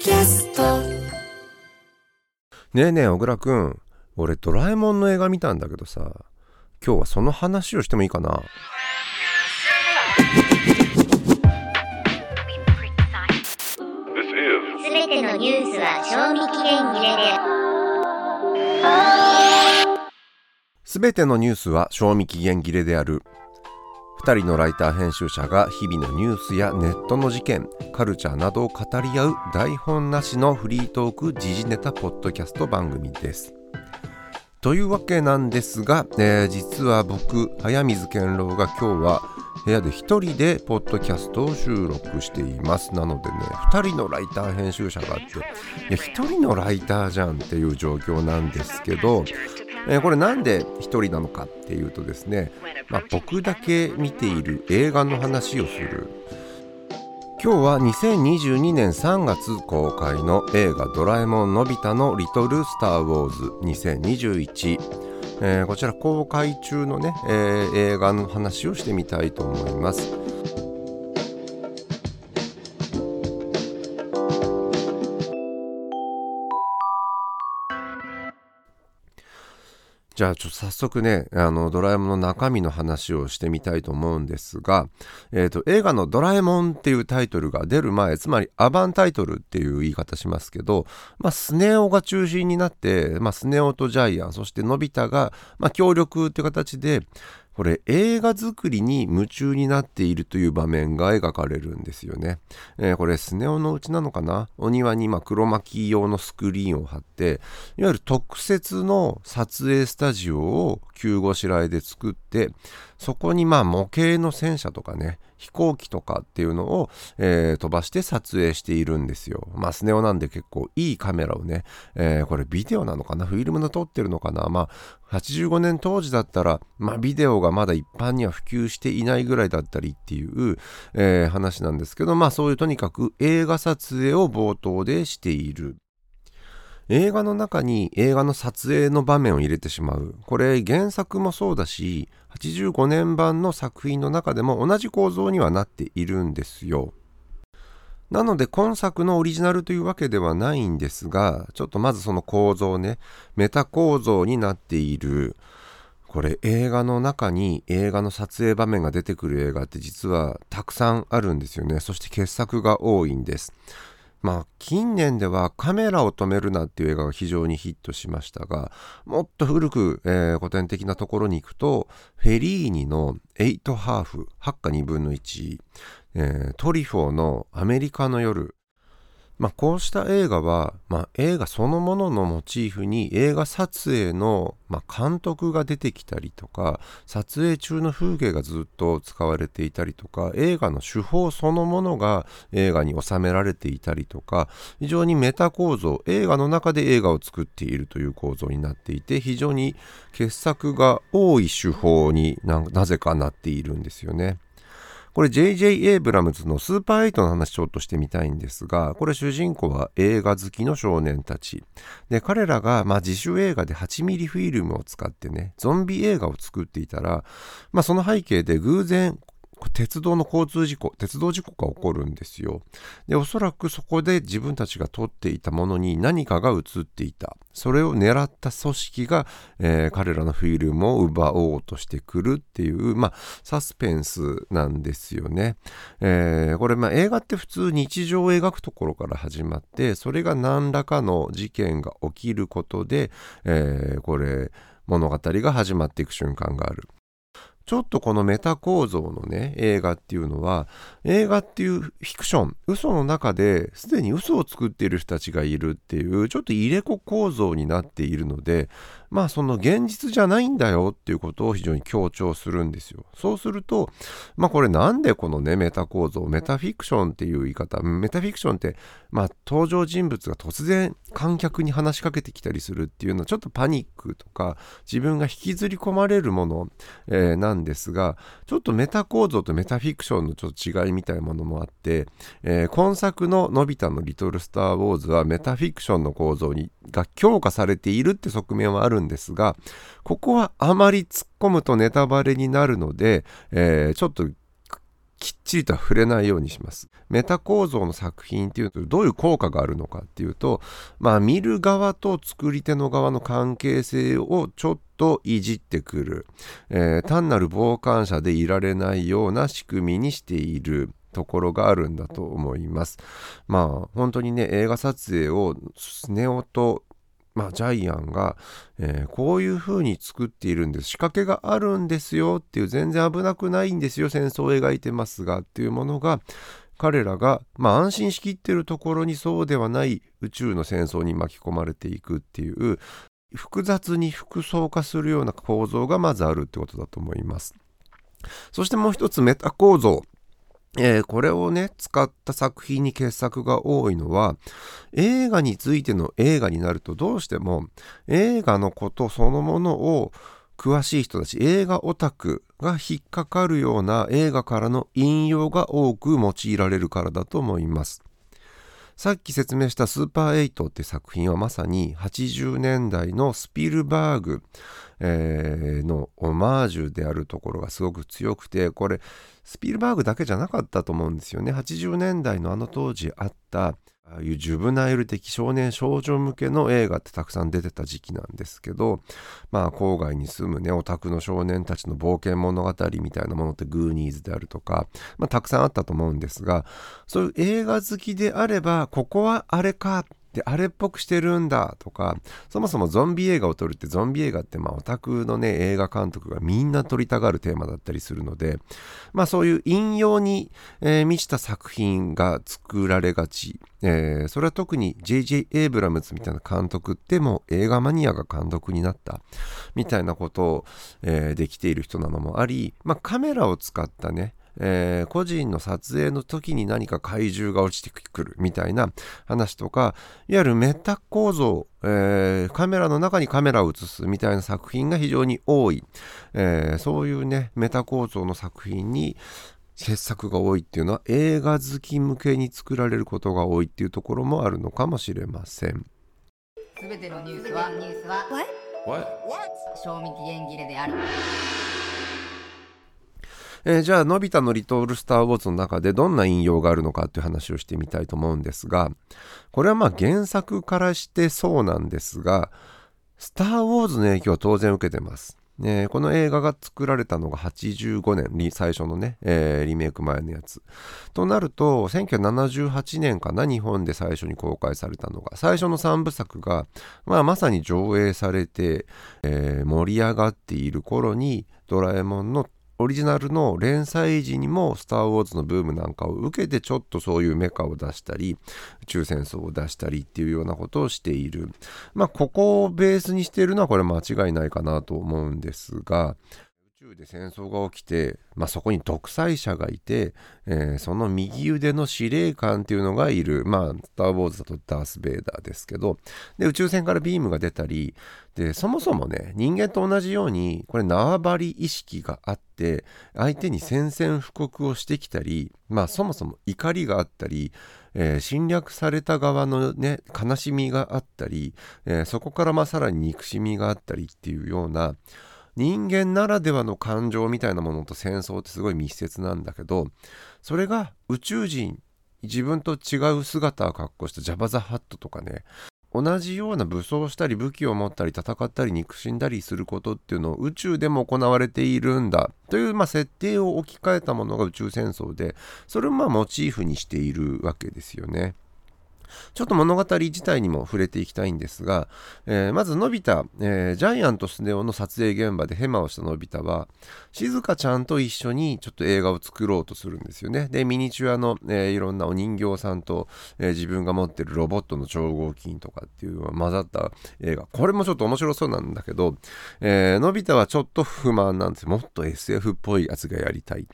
キャスト。ねえねえ小倉くん。俺ドラえもんの映画見たんだけどさ。今日はその話をしてもいいかな。すべてのニュースは賞味期限切れで。すべてのニュースは賞味期限切れである2人のライター編集者が日々のニュースやネットの事件カルチャーなどを語り合う台本なしのフリートーク時事ネタポッドキャスト番組です。というわけなんですが、えー実は僕早水健郎が今日は部屋で一人でポッドキャストを収録しています。なのでね2人のライター編集者があっていや1人のライターじゃんっていう状況なんですけど、えーこれなんで1人なのかっていうとですね、まあ、僕だけ見ている映画の話をする。今日は2022年3月公開の映画「ドラえもんのび太のリトル・スター・ウォーズ2021」えーこちら公開中のね、えー映画の話をしてみたいと思います。じゃあちょっと早速ねあのドラえもんの中身の話をしてみたいと思うんですが、えー、と映画の「ドラえもん」っていうタイトルが出る前つまりアバンタイトルっていう言い方しますけど、まあ、スネ夫が中心になって、まあ、スネ夫とジャイアンそしてのび太が、まあ、協力っていう形でこれ映画作りに夢中になっているという場面が描かれるんですよね。えーこれスネ夫のうちなのかな？お庭に今黒巻き用のスクリーンを貼っていわゆる特設の撮影スタジオを急ごしらえで作ってそこにまあ模型の戦車とかね飛行機とかっていうのを、えー飛ばして撮影しているんですよ。まあスネ夫なんで結構いいカメラをね、えーこれビデオなのかな？フィルムで撮ってるのかな？まあ85年当時だったら、まあ、ビデオがまだ一般には普及していないぐらいだったりっていう、えー話なんですけどまあそういうとにかく映画撮影を冒頭でしている。映画の中に映画の撮影の場面を入れてしまう。これ原作もそうだし、85年版の作品の中でも同じ構造にはなっているんですよ。なので今作のオリジナルというわけではないんですが、ちょっとまずその構造ね、メタ構造になっている。これ映画の中に映画の撮影場面が出てくる映画って実はたくさんあるんですよね。そして傑作が多いんです。まあ近年ではカメラを止めるなっていう映画が非常にヒットしましたがもっと古く、えー古典的なところに行くとフェリーニの8ハーフ8か2分の1、えートリフォーのアメリカの夜まあ、こうした映画は、まあ、映画そのもののモチーフに映画撮影の、まあ、監督が出てきたりとか撮影中の風景がずっと使われていたりとか映画の手法そのものが映画に収められていたりとか非常にメタ構造映画の中で映画を作っているという構造になっていて非常に傑作が多い手法にななぜかなっているんですよね。これ J.J. エイブラムズのスーパーエイトの話ちょっとしてみたいんですが、これ主人公は映画好きの少年たち。で、彼らが、まあ、自主映画で8ミリフィルムを使ってね、ゾンビ映画を作っていたら、まあ、その背景で偶然、鉄道の交通事故、鉄道事故が起こるんですよ。で、おそらくそこで自分たちが撮っていたものに何かが映っていた。それを狙った組織が、えー彼らのフィルムを奪おうとしてくるっていう、まあ、サスペンスなんですよね。えーこれ、まあ、映画って普通日常を描くところから始まって、それが何らかの事件が起きることで、えーこれ、物語が始まっていく瞬間がある。ちょっとこのメタ構造のね映画っていうのは映画っていうフィクション嘘の中ですでに嘘を作っている人たちがいるっていうちょっと入れ子構造になっているのでまあその現実じゃないんだよっていうことを非常に強調するんですよ。そうするとまあこれなんでこのねメタ構造メタフィクションっていう言い方メタフィクションってまあ登場人物が突然観客に話しかけてきたりするっていうのはちょっとパニックとか自分が引きずり込まれるもの、えーなんですがちょっとメタ構造とメタフィクションのちょっと違いみたいなものもあって、えー今作の「のび太のリトル・スター・ウォーズ」はメタフィクションの構造にが強化されているって側面はあるんですがここはあまり突っ込むとネタバレになるので、えーちょっときっちりとは触れないようにしますメタ構造の作品っていうとどういう効果があるのかっていうとまあ見る側と作り手の側の関係性をちょっといじってくる、えー、単なる傍観者でいられないような仕組みにしているところがあるんだと思います。まあ本当にね映画撮影をスネ夫とまあ、ジャイアンが、えー、こういう風に作っているんです。仕掛けがあるんですよ。っていう全然危なくないんですよ。戦争を描いてますがっていうものが彼らが、まあ、安心しきってるところにそうではない宇宙の戦争に巻き込まれていくっていう複雑に複層化するような構造がまずあるってことだと思います。そしてもう一つメタ構造。えー、これをね使った作品に傑作が多いのは映画についての映画になるとどうしても映画のことそのものを詳しい人たち映画オタクが引っかかるような映画からの引用が多く用いられるからだと思います。さっき説明したスーパー8って作品はまさに80年代のスピルバーグ、えー、のオマージュであるところがすごく強くてこれスピルバーグだけじゃなかったと思うんですよね。80年代のあの当時あったああいうジュブナイル的少年少女向けの映画ってたくさん出てた時期なんですけどまあ郊外に住むねオタクの少年たちの冒険物語みたいなものってグーニーズであるとか、まあ、たくさんあったと思うんですがそういう映画好きであればここはあれかで、あれっぽくしてるんだとか、そもそもゾンビ映画を撮るってゾンビ映画ってまあオタクのね映画監督がみんな撮りたがるテーマだったりするので、まあそういう引用に、えー、満ちた作品が作られがち。えー、それは特に J.J. エイブラムズみたいな監督ってもう映画マニアが監督になったみたいなことを、えー、できている人なのもあり、まあカメラを使ったね、えー、個人の撮影の時に何か怪獣が落ちてくるみたいな話とかいわゆるメタ構造、えー、カメラの中にカメラを映すみたいな作品が非常に多い、えー、そういうねメタ構造の作品に傑作が多いっていうのは映画好き向けに作られることが多いっていうところもあるのかもしれません。すべてのニュースはニュースは？賞味期限切れである。えー、じゃあ、のび太のリトルスター・ウォーズの中でどんな引用があるのかっていう話をしてみたいと思うんですが、これはまあ原作からしてそうなんですが、スター・ウォーズの影響は当然受けてます。ね、この映画が作られたのが85年、最初のね、えー、リメイク前のやつ。となると、1978年かな、日本で最初に公開されたのが。最初の3部作が、まあ、まさに上映されて、えー、盛り上がっている頃に、ドラえもんのオリジナルの連載時にも「スター・ウォーズ」のブームなんかを受けてちょっとそういうメカを出したり宇宙戦争を出したりっていうようなことをしている。まあここをベースにしているのはこれ間違いないかなと思うんですが宇宙で戦争が起きて、まあ、そこに独裁者がいて、えー、その右腕の司令官っていうのがいる、まあ、スター・ウォーズだとダース・ベイダーですけど、で、宇宙船からビームが出たり、で、そもそもね、人間と同じように、これ縄張り意識があって、相手に宣戦布告をしてきたり、まあ、そもそも怒りがあったり、えー、侵略された側のね、悲しみがあったり、えー、そこからまあさらに憎しみがあったりっていうような、人間ならではの感情みたいなものと戦争ってすごい密接なんだけどそれが宇宙人自分と違う姿を格好したジャバ・ザ・ハットとかね同じような武装したり武器を持ったり戦ったり憎しんだりすることっていうのを宇宙でも行われているんだという、まあ、設定を置き換えたものが宇宙戦争でそれをまあモチーフにしているわけですよね。ちょっと物語自体にも触れていきたいんですが、えー、まずのび太、えー、ジャイアントスネ夫の撮影現場でヘマをしたのび太は静香ちゃんと一緒にちょっと映画を作ろうとするんですよね。でミニチュアの、えー、いろんなお人形さんと、え自分が持ってるロボットの超合金とかっていうのが混ざった映画。これもちょっと面白そうなんだけど、えのび太はちょっと不満なんですよ。もっと SF っぽいやつがやりたい。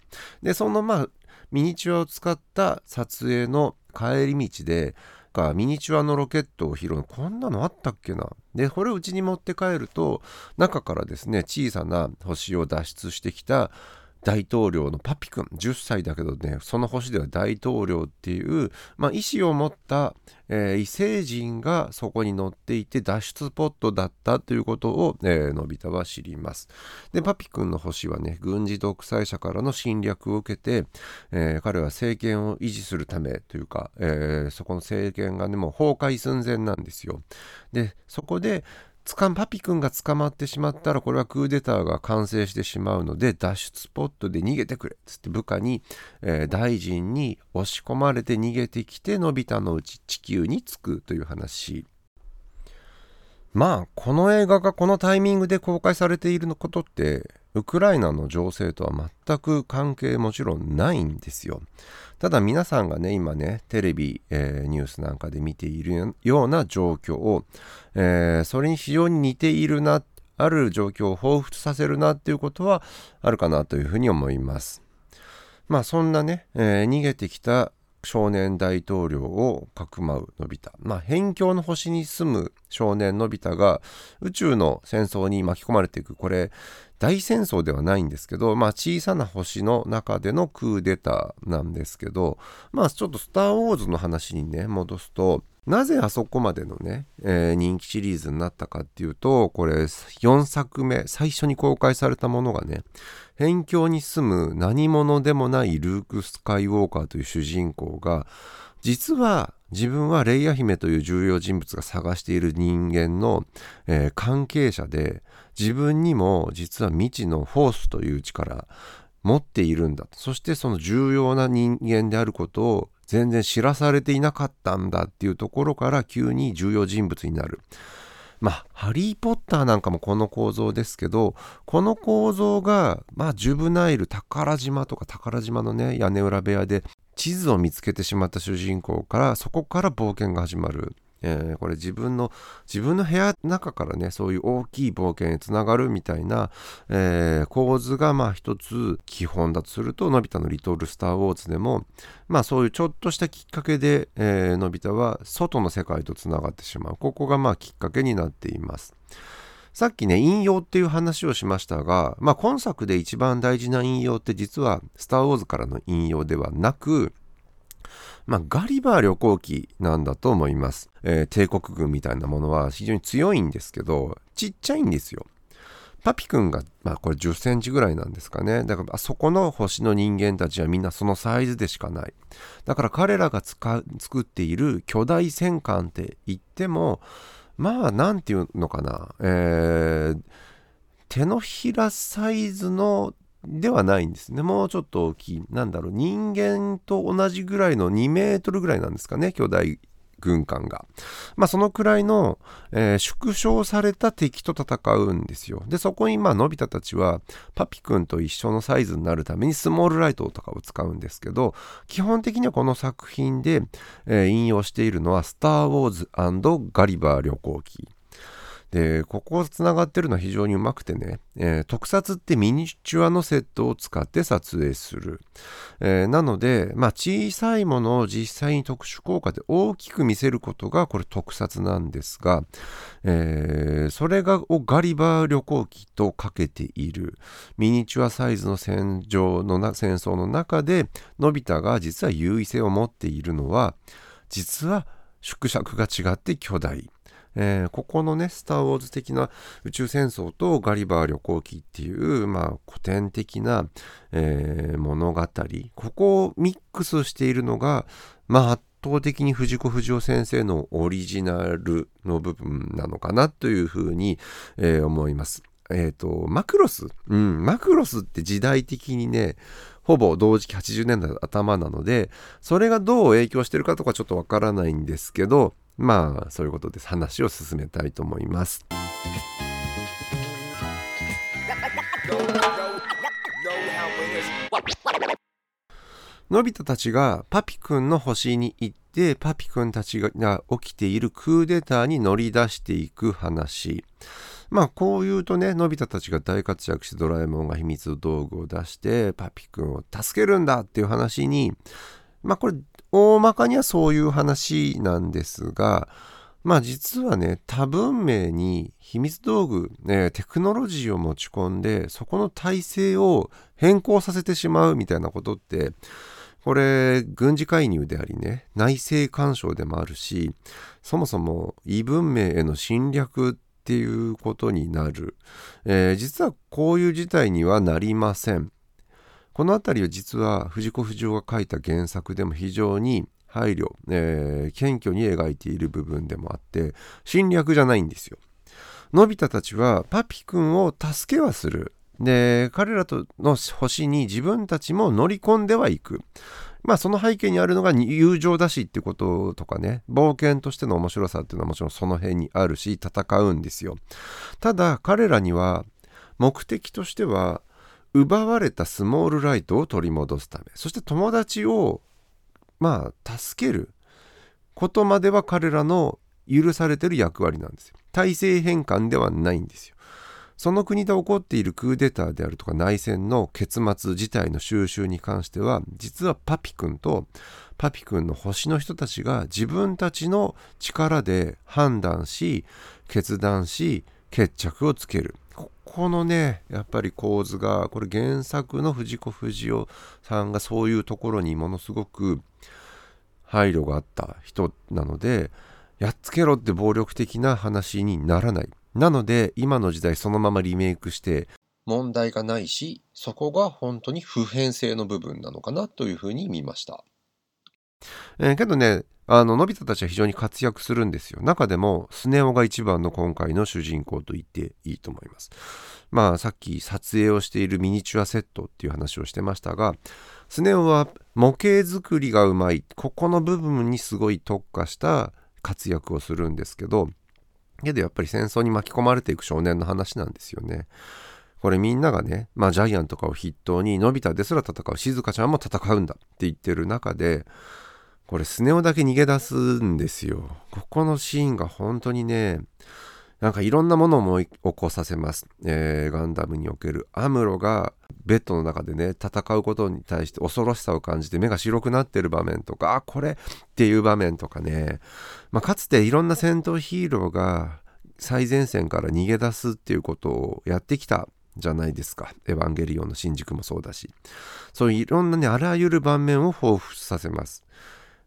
でそのまあミニチュアを使った撮影の帰り道でかミニチュアのロケットを拾う。こんなのあったっけな。でこれをうちに持って帰ると中からですね小さな星を脱出してきた大統領のパピ君10歳だけどねその星では大統領っていう、まあ、意思を持った、えー、異星人がそこに乗っていて脱出ポットだったということを、えー、のび太は知ります。でパピ君の星はね軍事独裁者からの侵略を受けて、えー、彼は政権を維持するためというか、えそこの政権がねもう崩壊寸前なんですよ。でそこでつかパピ君が捕まってしまったらこれはクーデターが完成してしまうので脱出スポットで逃げてくれつって部下に、えー、大臣に押し込まれて逃げてきてのび太のうち地球に着くという話。まあこの映画がこのタイミングで公開されていることってウクライナの情勢とは全く関係もちろんないんですよ。ただ皆さんがね、今ね、テレビ、えー、ニュースなんかで見ているような状況を、えー、それに非常に似ているな、ある状況を彷彿させるなっていうことはあるかなというふうに思います。まあそんなね、えー、逃げてきた少年大統領をかくまうのび太。まあ、辺境の星に住む少年のび太が宇宙の戦争に巻き込まれていく。これ、大戦争ではないんですけど、まあ、小さな星の中でのクーデターなんですけど、まあ、ちょっとスター・ウォーズの話にね、戻すと、なぜあそこまでのね、えー、人気シリーズになったかっていうと、これ4作目、最初に公開されたものがね、辺境に住む何者でもないルーク・スカイウォーカーという主人公が、実は自分はレイヤ姫という重要人物が探している人間の、えー、関係者で、自分にも実は未知のフォースという力持っているんだそしてその重要な人間であることを全然知らされていなかったんだっていうところから急に重要人物になる。まあ、ハリー・ポッターなんかもこの構造ですけど、この構造が、まあ、ジュブナイル、宝島とか宝島のね、屋根裏部屋で地図を見つけてしまった主人公から、そこから冒険が始まる。えー、これ自分の自分の部屋の中からねそういう大きい冒険につながるみたいな、えー、構図がまあ一つ基本だとするとのび太の「リトル・スター・ウォーズ」でもまあそういうちょっとしたきっかけで、えー、のび太は外の世界とつながってしまうここがまあきっかけになっています。さっきね、引用っていう話をしましたが、まあ今作で一番大事な引用って実は、スター・ウォーズからの引用ではなく、まあ、ガリバー旅行記なんだと思います、えー、帝国軍みたいなものは非常に強いんですけど、ちっちゃいんですよ。パピ君が、まあこれ10センチぐらいなんですかね。だからあそこの星の人間たちはみんなそのサイズでしかない。だから彼らが作っている巨大戦艦って言っても、まあなんていうのかな。えー、手のひらサイズのではないんですね。もうちょっと大きい。なんだろう、人間と同じぐらいの2メートルぐらいなんですかね、巨大軍艦が。まあそのくらいの、えー、縮小された敵と戦うんですよ。で、そこにまあのび太たちはパピ君と一緒のサイズになるためにスモールライトとかを使うんですけど、基本的にはこの作品で、えー、引用しているのはスター・ウォーズガリバー旅行記。で、ここつながってるのは非常にうまくてね、えー、特撮ってミニチュアのセットを使って撮影する。えー、なので、まあ、小さいものを実際に特殊効果で大きく見せることがこれ特撮なんですが、えー、それがをガリバー旅行機とかけているミニチュアサイズの戦場のな戦争の中でのび太が実は優位性を持っているのは実は縮尺が違って巨大えー、ここのね、スター・ウォーズ的な宇宙戦争とガリバー旅行記っていう、まあ、古典的な、えー、物語、ここをミックスしているのが、まあ、圧倒的に藤子不二雄先生のオリジナルの部分なのかなというふうに、えー、思います。えっ、と、マクロス？うん、マクロスって時代的にね、ほぼ同時期80年代の頭なので、それがどう影響してるかとかちょっとわからないんですけど、まあそういうことです話を進めたいと思います。のび太たちがパピくんの星に行ってパピくんたちが起きているクーデターに乗り出していく話。まあこう言うとね、のび太たちが大活躍してドラえもんが秘密道具を出してパピくんを助けるんだっていう話に、まあこれ大まかにはそういう話なんですが、まあ実はね多文明に秘密道具、ね、テクノロジーを持ち込んでそこの体制を変更させてしまうみたいなことってこれ軍事介入でありね内政干渉でもあるしそもそも異文明への侵略っていうことになる、えー、実はこういう事態にはなりません。この辺りは実は藤子不二雄が書いた原作でも非常に配慮、えー、謙虚に描いている部分でもあって侵略じゃないんですよのび太たちはパピくんを助けはするで、彼らとの星に自分たちも乗り込んではいく。まあその背景にあるのが友情だしってこととかね、冒険としての面白さっていうのはもちろんその辺にあるし、戦うんですよ。ただ彼らには目的としては、奪われたスモールライトを取り戻すため、そして友達を、まあ助けることまでは彼らの許されてる役割なんですよ。体制変換ではないんですよ。その国で起こっているクーデターであるとか内戦の結末自体の収集に関しては実はパピ君とパピ君の星の人たちが自分たちの力で判断し決断し決着をつけるこのねやっぱり構図がこれ原作の藤子不二雄さんがそういうところにものすごく配慮があった人なのでやっつけろって暴力的な話にならないなので今の時代そのままリメイクして問題がないしそこが本当に普遍性の部分なのかなというふうに見ました。えー、けどねあののび太たちは非常に活躍するんですよ。中でもスネ夫が一番の今回の主人公と言っていいと思います。まあさっき撮影をしているミニチュアセットっていう話をしてましたがスネ夫は模型作りがうまいここの部分にすごい特化した活躍をするんですけどけどやっぱり戦争に巻き込まれていく少年の話なんですよね。これみんながね、まあジャイアンとかを筆頭に、のび太ですら戦う、静香ちゃんも戦うんだって言ってる中で、これスネ夫だけ逃げ出すんですよ。ここのシーンが本当にね、なんかいろんなものを思い起こさせます。えー、ガンダムにおけるアムロがベッドの中でね、戦うことに対して恐ろしさを感じて目が白くなってる場面とか、あ、これっていう場面とかね、まあ、かつていろんな戦闘ヒーローが最前線から逃げ出すっていうことをやってきたじゃないですか。エヴァンゲリオンの新宿もそうだし。そういういろんなね、あらゆる場面を彷彿させます。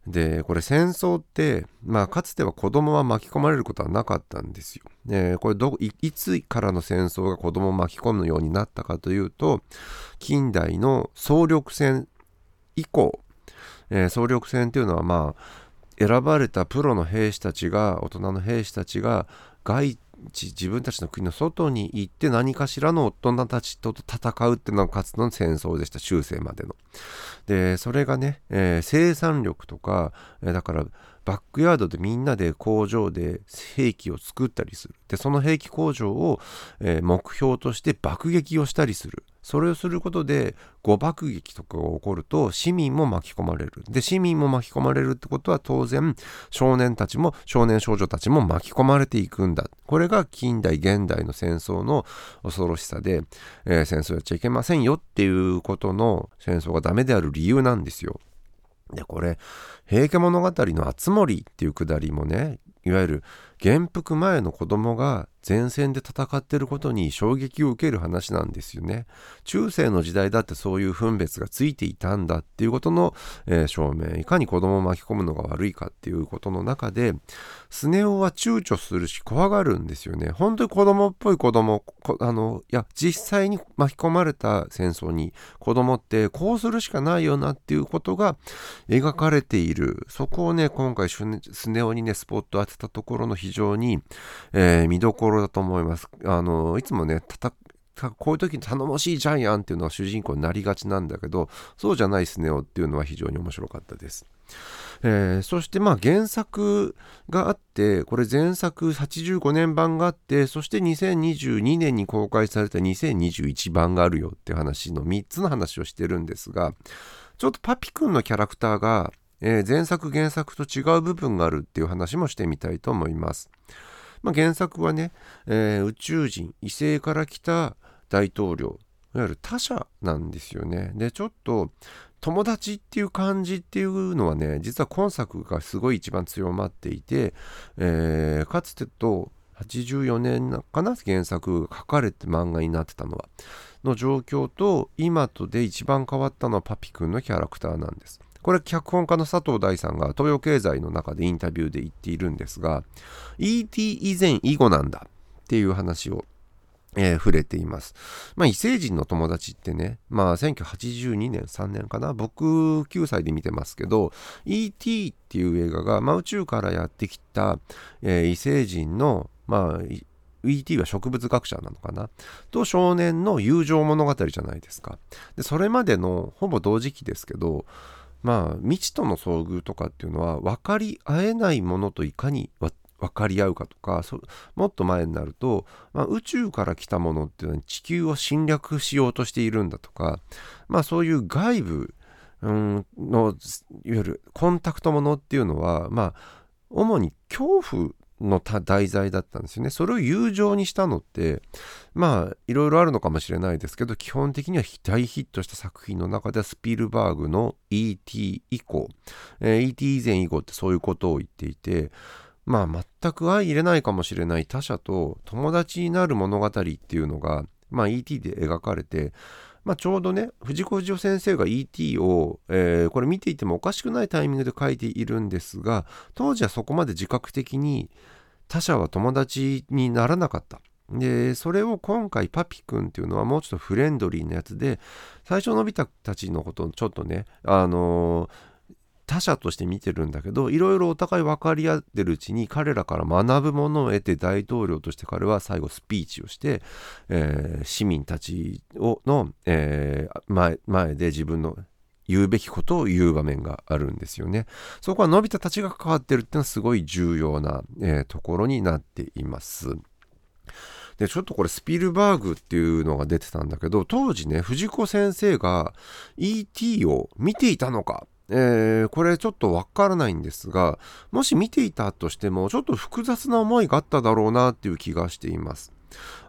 でこれ戦争って、まあ、かつては子供は巻き込まれることはなかったんですよ。えこれどいいつからの戦争が子供を巻き込むようになったかというと近代の総力戦以降、えー、総力戦っていうのはまあ選ばれたプロの兵士たちが大人の兵士たちが外自分たちの国の外に行って何かしらの大人たちと戦うっていうのがかつての戦争でした中世までの。でそれがね、えー、生産力とか、えー、だからバックヤードでみんなで工場で兵器を作ったりする。でその兵器工場を、えー、目標として爆撃をしたりする。それをすることで誤爆撃とかが起こると市民も巻き込まれる。で市民も巻き込まれるってことは当然少年たちも少年少女たちも巻き込まれていくんだ。これが近代現代の戦争の恐ろしさで、えー、戦争やっちゃいけませんよっていうことの戦争がダメである理由なんですよ。でこれ「平家物語」の「あつ森」っていうくだりもねいわゆる元服前の子供が前線で戦ってることに衝撃を受ける話なんですよね。中世の時代だってそういう分別がついていたんだっていうことの、えー、証明いかに子供を巻き込むのが悪いかっていうことの中でスネ夫は躊躇するし怖がるんですよね。本当に子供っぽい子供あのいや実際に巻き込まれた戦争に子供ってこうするしかないよなっていうことが描かれているそこをね今回スネ夫にねスポット当てたところの非非常に、えー、見どころだと思います。あのいつもねこういう時に頼もしいジャイアンっていうのは主人公になりがちなんだけどそうじゃないスネ夫っていうのは非常に面白かったです。えー、そしてまあ原作があってこれ前作85年版があってそして2022年に公開された2021版があるよっていう話の3つの話をしてるんですがちょっとパピくんのキャラクターが、えー、前作原作と違う部分があるっていう話もしてみたいと思います。まあ、原作はね、えー、宇宙人異星から来た大統領いわゆる他者なんですよね。でちょっと友達っていう感じっていうのはね実は今作がすごい一番強まっていて、えー、かつてと84年かな原作が書かれて漫画になってたのはの状況と今とで一番変わったのはパピくんのキャラクターなんですこれ脚本家の佐藤大さんが東洋経済の中でインタビューで言っているんですが ET 以前以後なんだっていう話をえー、触れています。まあ、異星人の友達ってね、まあ、1982年、3年かな、僕9歳で見てますけど、E.T. っていう映画が、まあ、宇宙からやってきた、えー、異星人の、まあ、E.T. は植物学者なのかなと少年の友情物語じゃないですか。で、それまでのほぼ同時期ですけど、まあ、未知との遭遇とかっていうのは分かり合えないものといかに分かり合うかとかもっと前になると、まあ、宇宙から来たものっていうのは地球を侵略しようとしているんだとか、まあ、そういう外部、のいわゆるコンタクトものっていうのは、まあ、主に恐怖の題材だったんですよね。それを友情にしたのってまあいろいろあるのかもしれないですけど基本的には大ヒットした作品の中ではスピルバーグの E.T. 以降、えー、E.T. 以前以後ってそういうことを言っていてまあ全く相入れないかもしれない他者と友達になる物語っていうのが、まあ、ET で描かれて、まあ、ちょうどね藤子不二雄先生が ET を、えー、これ見ていてもおかしくないタイミングで書いているんですが当時はそこまで自覚的に他者は友達にならなかった。でそれを今回パピくんっていうのはもうちょっとフレンドリーなやつで最初のび太たちのことをちょっとねあのー他者として見てるんだけどいろいろお互い分かり合ってるうちに彼らから学ぶものを得て大統領として彼は最後スピーチをして、えー、市民たちをの、えー、前前で自分の言うべきことを言う場面があるんですよね。そこはのび太たちが関わってるっていうのはすごい重要な、えー、ところになっています。で、ちょっとこれスピルバーグっていうのが出てたんだけど、当時ね、藤子先生が E.T. を見ていたのかえー、これちょっとわからないんですが、もし見ていたとしても、ちょっと複雑な思いがあっただろうなっていう気がしています。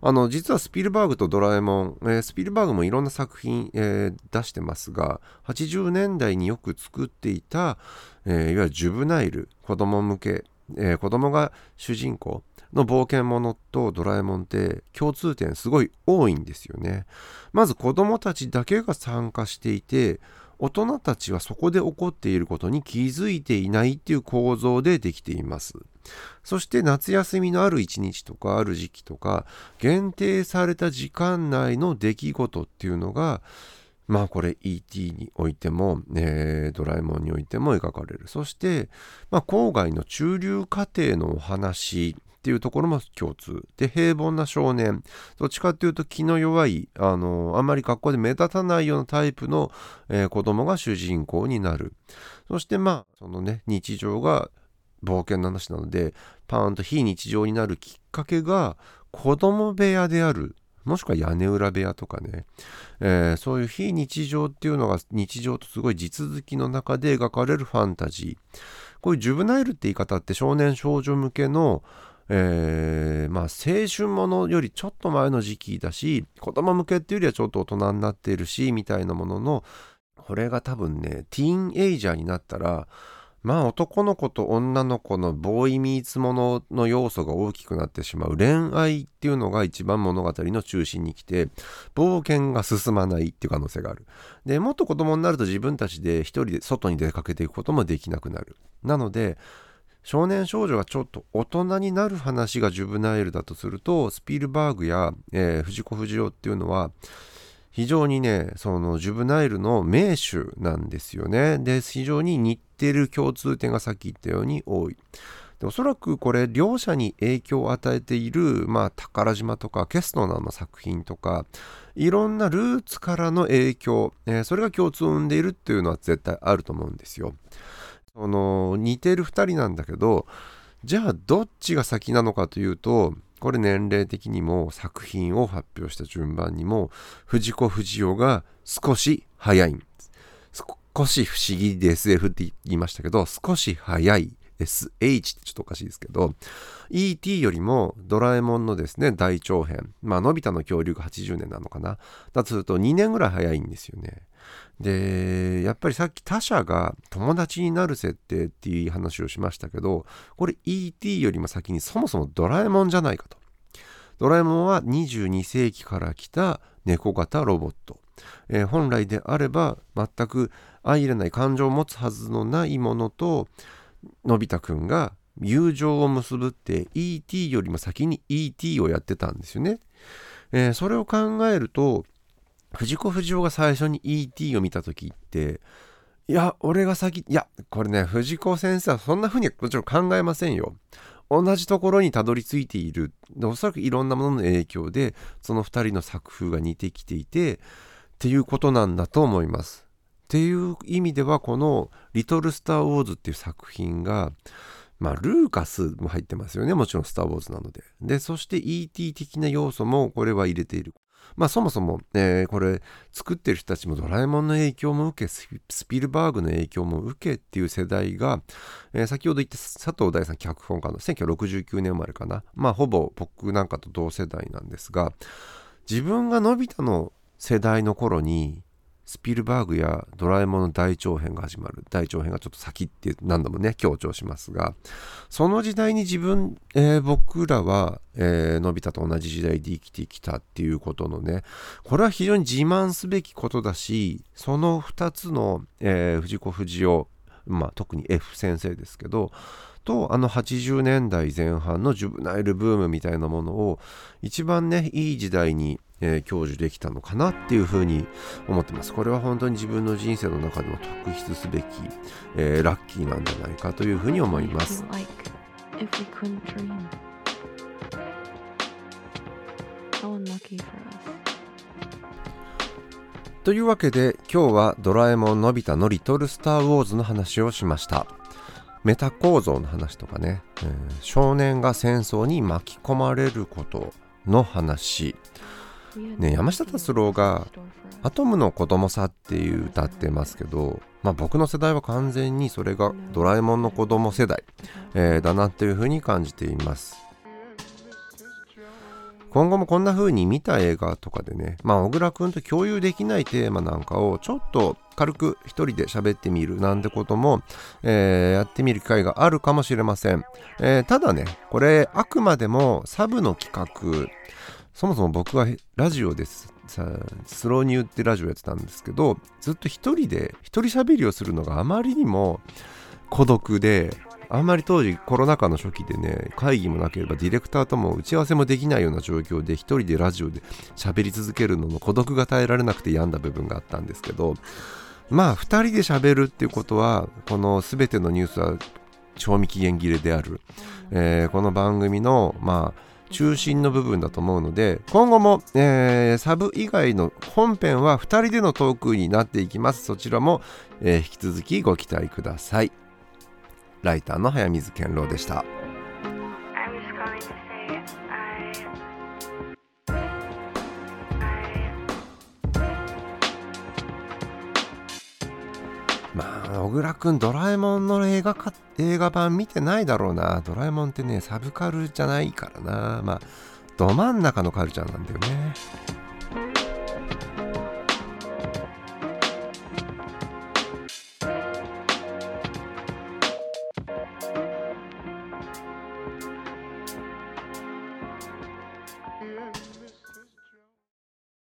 あの実はスピルバーグとドラえもん、えー、スピルバーグもいろんな作品、えー、出してますが80年代によく作っていた、えー、いわゆるジュブナイル子供向け、えー、子供が主人公の冒険者とドラえもんって共通点すごい多いんですよねまず子供たちだけが参加していて大人たちはそこで起こっていることに気づいていないっていう構造でできています。そして夏休みのある一日とかある時期とか限定された時間内の出来事っていうのがまあこれ E.T. においても、えー、ドラえもんにおいても描かれる。そして、まあ、郊外の中流家庭のお話っていうところも共通。で、平凡な少年。どっちかっていうと気の弱い、あの、あまり学校で目立たないようなタイプの、えー、子供が主人公になる。そしてまあ、そのね、日常が冒険の話なので、パーンと非日常になるきっかけが子供部屋である。もしくは屋根裏部屋とかね、えー、そういう非日常っていうのが日常とすごい地続きの中で描かれるファンタジー。こういうジュブナイルって言い方って少年少女向けのえー、まあ青春ものよりちょっと前の時期だし子供向けっていうよりはちょっと大人になっているしみたいなもののこれが多分ねティーンエイジャーになったらまあ男の子と女の子のボーイミーツものの要素が大きくなってしまう。恋愛っていうのが一番物語の中心に来て冒険が進まないっていう可能性がある。でもっと子供になると自分たちで一人で外に出かけていくこともできなくなる。なので少年少女がちょっと大人になる話がジュブナイルだとするとスピルバーグや、えー、藤子不二雄っていうのは非常にねそのジュブナイルの名手なんですよねで非常に似てる共通点がさっき言ったように多いでおそらくこれ両者に影響を与えている、まあ、宝島とかケストナーの作品とかいろんなルーツからの影響、えー、それが共通を生んでいるっていうのは絶対あると思うんですよ。その似てる2人なんだけどじゃあどっちが先なのかというとこれ年齢的にも作品を発表した順番にも藤子不二雄が少し早いんです。少し不思議で SF って言いましたけど少し早い SH ってちょっとおかしいですけど ET よりもドラえもんのですね大長編。まあのび太の恐竜が80年なのかな。だとすると2年ぐらい早いんですよね。でやっぱりさっき他者が友達になる設定っていう話をしましたけどこれ ET よりも先にそもそもドラえもんじゃないかとドラえもんは22世紀から来た猫型ロボット、えー、本来であれば全く相入れない感情を持つはずのないものとのび太くんが友情を結ぶって ET よりも先に ET をやってたんですよね。えー、それを考えると藤子不二雄が最初に ET を見た時っていや俺が先いやこれね藤子先生はそんな風にはもちろん考えませんよ。同じところにたどり着いているおそらくいろんなものの影響でその2人の作風が似てきていてっていうことなんだと思います。っていう意味ではこの「リトル・スター・ウォーズ」っていう作品がまあルーカスも入ってますよねもちろん「スター・ウォーズ」なので。でそして ET 的な要素もこれは入れている。まあそもそも、えー、これ作ってる人たちもドラえもんの影響も受けスピルバーグの影響も受けっていう世代が、えー、先ほど言った佐藤大さん脚本家の1969年生まれかな。まあほぼ僕なんかと同世代なんですが自分がのび太の世代の頃にスピルバーグやドラえもんの大長編が始まる。大長編がちょっと先って何度もね強調しますが。その時代に自分、えー、僕らは、えー、のび太と同じ時代で生きてきたっていうことのねこれは非常に自慢すべきことだしその2つの、えー、藤子不二雄まあ特に F 先生ですけどとあの80年代前半のジュブナイルブームみたいなものを一番ねいい時代にえー、享受できたのかなっていうふうに思ってます。これは本当に自分の人生の中でも特筆すべき、えー、ラッキーなんじゃないかというふうに思います。というわけで今日はドラえもんのび太のリトルスター・ウォーズの話をしました。メタ構造の話とかね、えー、少年が戦争に巻き込まれることの話、ね、山下達郎が「アトムの子供さ」っていう歌ってますけど、まあ、僕の世代は完全にそれがドラえもんの子供世代、えー、だなっていうふうに感じています。今後もこんな風に見た映画とかでねまあ小倉くんと共有できないテーマなんかをちょっと軽く一人で喋ってみるなんてことも、えー、やってみる機会があるかもしれません、えー、ただねこれあくまでもサブの企画そもそも僕はラジオです。スローニューってラジオやってたんですけどずっと一人で一人喋りをするのがあまりにも孤独であんまり当時コロナ禍の初期でね会議もなければディレクターとも打ち合わせもできないような状況で一人でラジオで喋り続けるのの孤独が耐えられなくて病んだ部分があったんですけどまあ2人で喋るっていうことはこの全てのニュースは賞味期限切れである、えー、この番組のまあ中心の部分だと思うので今後も、えー、サブ以外の本編は2人でのトークになっていきます。そちらも、えー、引き続きご期待ください。ライターの早水健郎でした。小倉くんドラえもんの映画か映画版見てないだろうな。ドラえもんってねサブカルじゃないからな。まあど真ん中のカルチャーなんだよね。